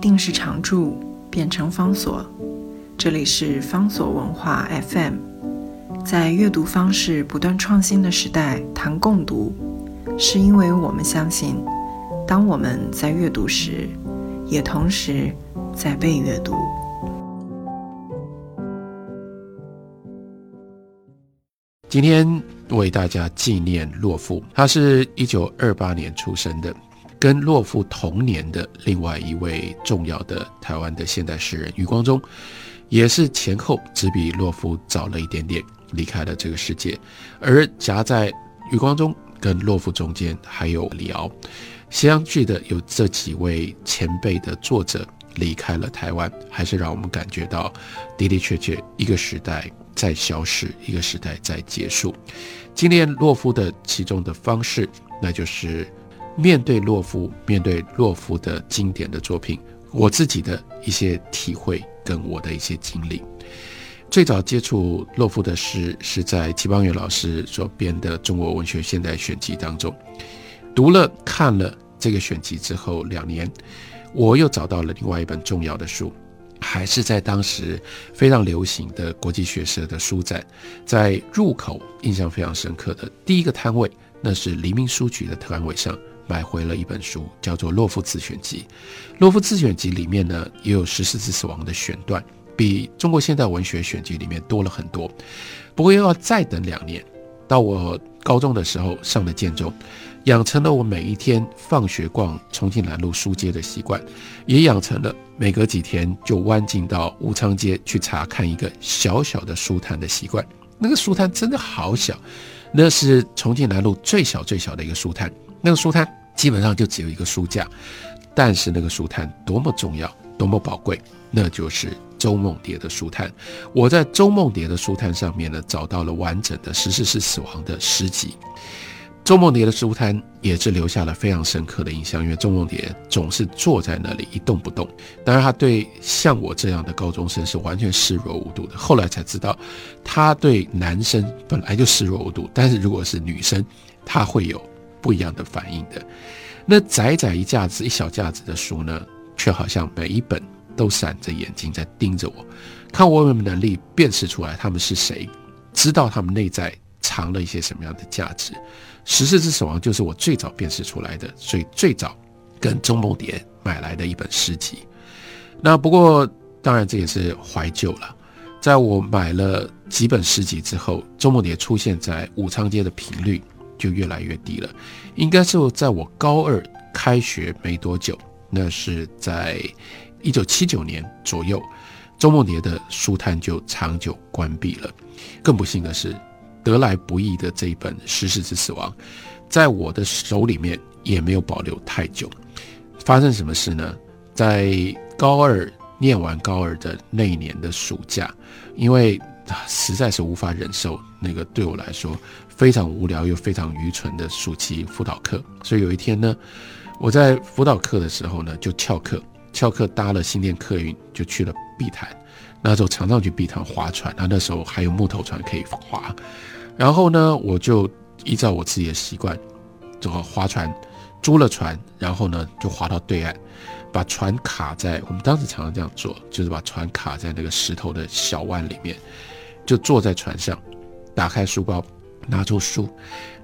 定时常驻变成方所。这里是方所文化 FM，在阅读方式不断创新的时代谈共读，是因为我们相信，当我们在阅读时，也同时在被阅读。今天为大家纪念洛夫，他是一九二八年出生的。跟洛夫同年的另外一位重要的台湾的现代诗人余光中，也是前后只比洛夫早了一点点离开了这个世界。而夹在余光中跟洛夫中间，还有李敖，相继的有这几位前辈的作者离开了台湾，还是让我们感觉到的的确确一个时代在消逝，一个时代在结束。纪念洛夫的其中的方式，那就是。面对洛夫，面对洛夫的经典的作品，我自己的一些体会跟我的一些经历。最早接触洛夫的诗是在齐邦媛老师所编的《中国文学现代选集》当中，读了看了这个选集之后，两年我又找到了另外一本重要的书，还是在当时非常流行的国际学社的书展，在入口印象非常深刻的第一个摊位，那是黎明书局的摊位上。买回了一本书，叫做《洛夫自选集》。《洛夫自选集》里面呢，也有十四次死亡的选段，比中国现代文学选集里面多了很多。不过又要再等两年，到我高中的时候上的建中，养成了我每一天放学逛重庆南路书街的习惯，也养成了每隔几天就弯进到武昌街去查看一个小小的书摊的习惯。那个书摊真的好小，那是重庆南路最小最小的一个书摊。那个书摊。基本上就只有一个书架，但是那个书摊多么重要，多么宝贵，那就是周梦蝶的书摊。我在周梦蝶的书摊上面呢，找到了完整的十四世死亡的诗集。周梦蝶的书摊也是留下了非常深刻的印象，因为周梦蝶总是坐在那里一动不动。当然，他对像我这样的高中生是完全视若无睹的。后来才知道，他对男生本来就视若无睹，但是如果是女生，他会有。不一样的反应的，那窄窄一架子、一小架子的书呢，却好像每一本都闪着眼睛在盯着我，看我有没有能力辨识出来他们是谁，知道他们内在藏了一些什么样的价值。《十四之死亡》就是我最早辨识出来的，所以最早跟钟梦蝶买来的一本诗集。那不过当然这也是怀旧了，在我买了几本诗集之后，钟梦蝶出现在武昌街的频率。就越来越低了，应该是在我高二开学没多久，那是在一九七九年左右，周梦蝶的书摊就长久关闭了。更不幸的是，得来不易的这一本《十四之死亡》，在我的手里面也没有保留太久。发生什么事呢？在高二念完高二的那一年的暑假，因为实在是无法忍受那个对我来说。非常无聊又非常愚蠢的暑期辅导课，所以有一天呢，我在辅导课的时候呢，就翘课，翘课搭了新店客运就去了碧潭。那时候常常去碧潭划船，那那时候还有木头船可以划。然后呢，我就依照我自己的习惯，这个划船，租了船，然后呢就划到对岸，把船卡在我们当时常常这样做，就是把船卡在那个石头的小湾里面，就坐在船上，打开书包。拿出书，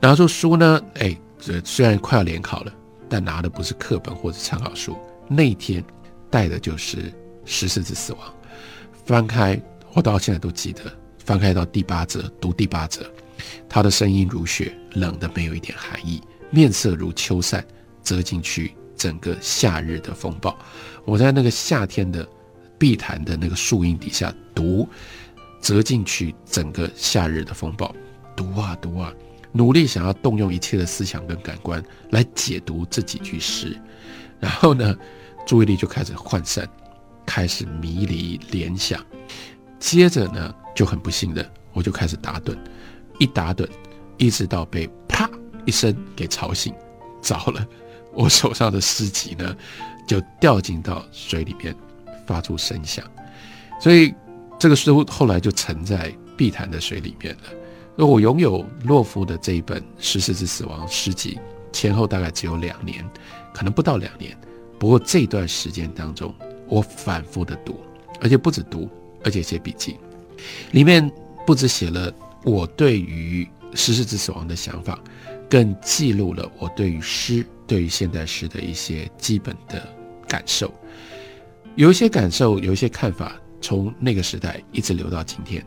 拿出书呢？哎，这虽然快要联考了，但拿的不是课本或者参考书。那一天带的就是《十四之死亡》，翻开，我到现在都记得。翻开到第八则，读第八则，他的声音如雪，冷的没有一点寒意，面色如秋扇，折进去整个夏日的风暴。我在那个夏天的碧潭的那个树荫底下读，折进去整个夏日的风暴。读啊读啊，努力想要动用一切的思想跟感官来解读这几句诗，然后呢，注意力就开始涣散，开始迷离联想，接着呢，就很不幸的，我就开始打盹，一打盹，一直到被啪一声给吵醒，糟了，我手上的诗集呢，就掉进到水里面，发出声响，所以这个书后来就沉在碧潭的水里面了。我拥有洛夫的这一本《十四之死亡》诗集，前后大概只有两年，可能不到两年，不过这段时间当中，我反复的读，而且不止读，而且写笔记，里面不止写了我对于十四之死亡的想法，更记录了我对于诗、对于现代诗的一些基本的感受。有一些感受，有一些看法，从那个时代一直留到今天，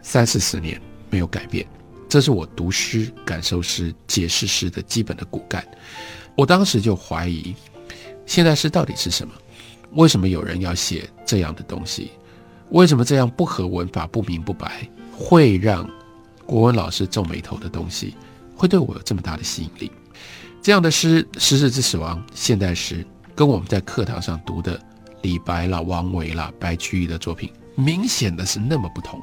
三四十年没有改变。这是我读诗、感受诗、解释诗的基本的骨干。我当时就怀疑。现代诗到底是什么？为什么有人要写这样的东西？为什么这样不合文法、不明不白，会让国文老师皱眉头的东西，会对我有这么大的吸引力？这样的诗，《十世之死亡》现代诗，跟我们在课堂上读的李白啦、王维啦、白居易的作品，明显的是那么不同，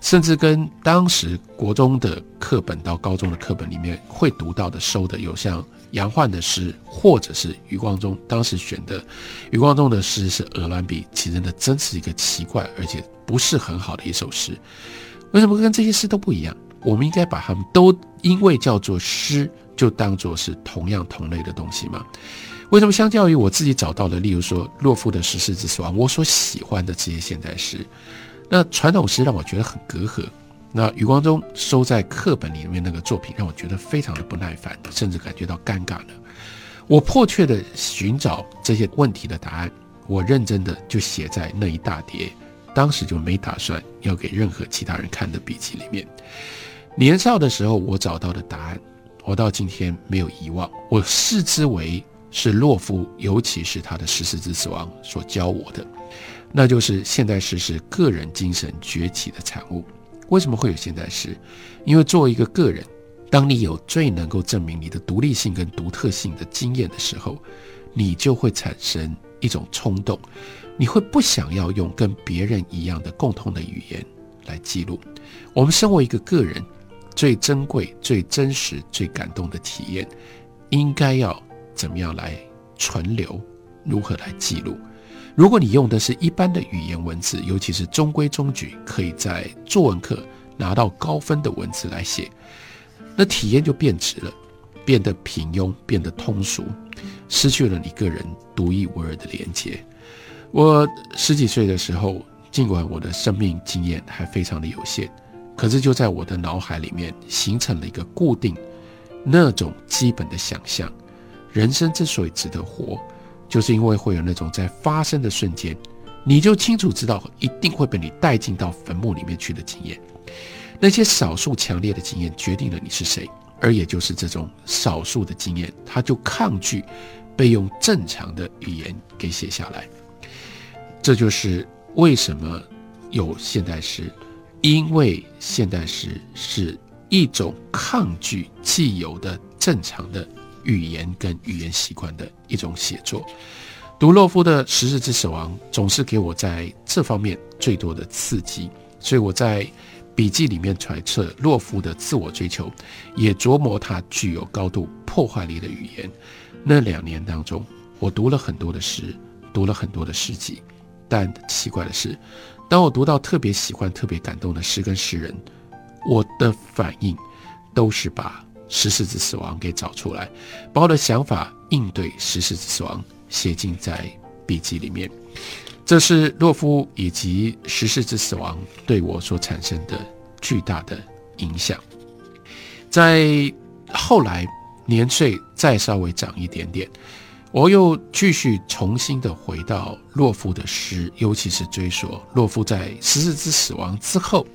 甚至跟当时国中的课本到高中的课本里面会读到的、收的有像。杨焕的诗，或者是余光中当时选的，余光中的诗是《鹅銮鼻》，其实那，真是一个奇怪而且不是很好的一首诗。为什么跟这些诗都不一样？我们应该把它们都因为叫做诗，就当做是同样同类的东西吗？为什么相较于我自己找到的，例如说洛夫的《十四之死亡》，我所喜欢的这些现代诗，那传统诗让我觉得很隔阂。那余光中收在课本里面那个作品，让我觉得非常的不耐烦，甚至感觉到尴尬了。我迫切的寻找这些问题的答案，我认真的就写在那一大叠，当时就没打算要给任何其他人看的笔记里面。年少的时候我找到的答案，我到今天没有遗忘，我视之为是洛夫，尤其是他的《十四之死亡》所教我的，那就是现代诗是个人精神崛起的产物。为什么会有现代诗？因为作为一个个人，当你有最能够证明你的独立性跟独特性的经验的时候，你就会产生一种冲动，你会不想要用跟别人一样的共通的语言来记录。我们身为一个个人，最珍贵、最真实、最感动的体验，应该要怎么样来存留？如何来记录？如果你用的是一般的语言文字，尤其是中规中矩，可以在作文课拿到高分的文字来写，那体验就变质了，变得平庸，变得通俗，失去了你个人独一无二的连接。我十几岁的时候，尽管我的生命经验还非常的有限，可是就在我的脑海里面形成了一个固定那种基本的想象：人生之所以值得活。就是因为会有那种在发生的瞬间，你就清楚知道一定会被你带进到坟墓里面去的经验。那些少数强烈的经验决定了你是谁，而也就是这种少数的经验，它就抗拒被用正常的语言给写下来。这就是为什么有现代诗，因为现代诗是一种抗拒既有的正常的。语言跟语言习惯的一种写作，读洛夫的《十日之死亡》总是给我在这方面最多的刺激，所以我在笔记里面揣测洛夫的自我追求，也琢磨他具有高度破坏力的语言。那两年当中，我读了很多的诗，读了很多的诗集，但奇怪的是，当我读到特别喜欢、特别感动的诗跟诗人，我的反应都是把。十四之死亡给找出来，把我的想法应对十四之死亡写进在笔记里面。这是洛夫以及十四之死亡对我所产生的巨大的影响。在后来年岁再稍微长一点点，我又继续重新的回到洛夫的诗，尤其是追溯洛夫在十四之死亡之后，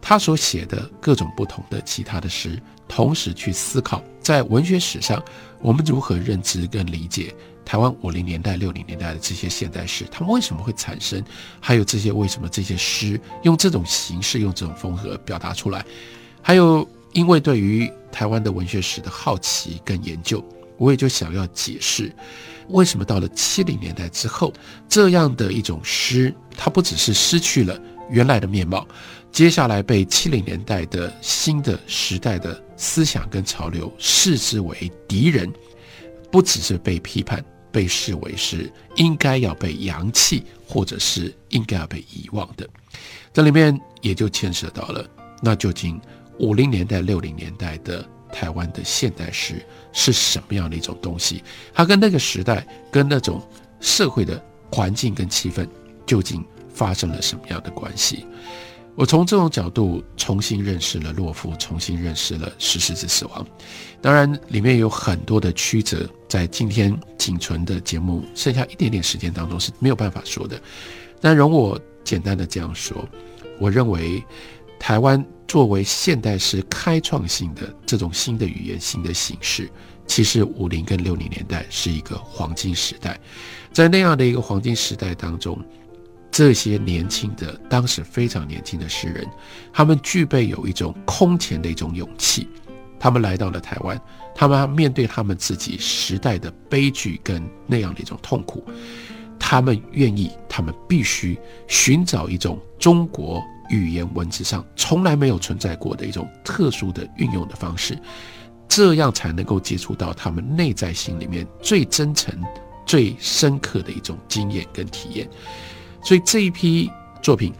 他所写的各种不同的其他的诗。同时去思考，在文学史上，我们如何认知跟理解台湾五零年代、六零年代的这些现代诗，他们为什么会产生？还有这些为什么这些诗用这种形式、用这种风格表达出来？还有，因为对于台湾的文学史的好奇跟研究，我也就想要解释，为什么到了七零年代之后，这样的一种诗，它不只是失去了原来的面貌。接下来被七零年代的新的时代的思想跟潮流视之为敌人，不只是被批判，被视为是应该要被扬弃，或者是应该要被遗忘的。这里面也就牵涉到了，那究竟五零年代、六零年代的台湾的现代诗是什么样的一种东西？它跟那个时代，跟那种社会的环境跟气氛究竟发生了什么样的关系。我从这种角度重新认识了洛夫，重新认识了石狮子死亡。当然，里面有很多的曲折，在今天仅存的节目剩下一点点时间当中是没有办法说的。但容我简单的这样说，我认为台湾作为现代诗开创性的这种新的语言、新的形式，其实五零跟六零年代是一个黄金时代。在那样的一个黄金时代当中。这些年轻的，当时非常年轻的诗人，他们具备有一种空前的一种勇气。他们来到了台湾，他们面对他们自己时代的悲剧跟那样的一种痛苦，他们愿意，他们必须寻找一种中国语言文字上从来没有存在过的一种特殊的运用的方式，这样才能够接触到他们内在心里面最真诚、最深刻的一种经验跟体验。所以这一批作品，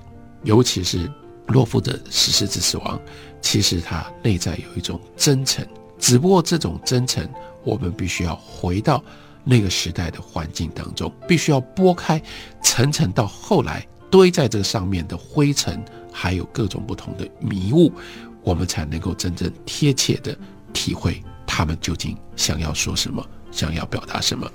尤其是洛夫的《十四之死亡》，其实它内在有一种真诚。只不过这种真诚，我们必须要回到那个时代的环境当中，必须要拨开层层到后来堆在这个上面的灰尘，还有各种不同的迷雾，我们才能够真正贴切的体会他们究竟想要说什么，想要表达什么。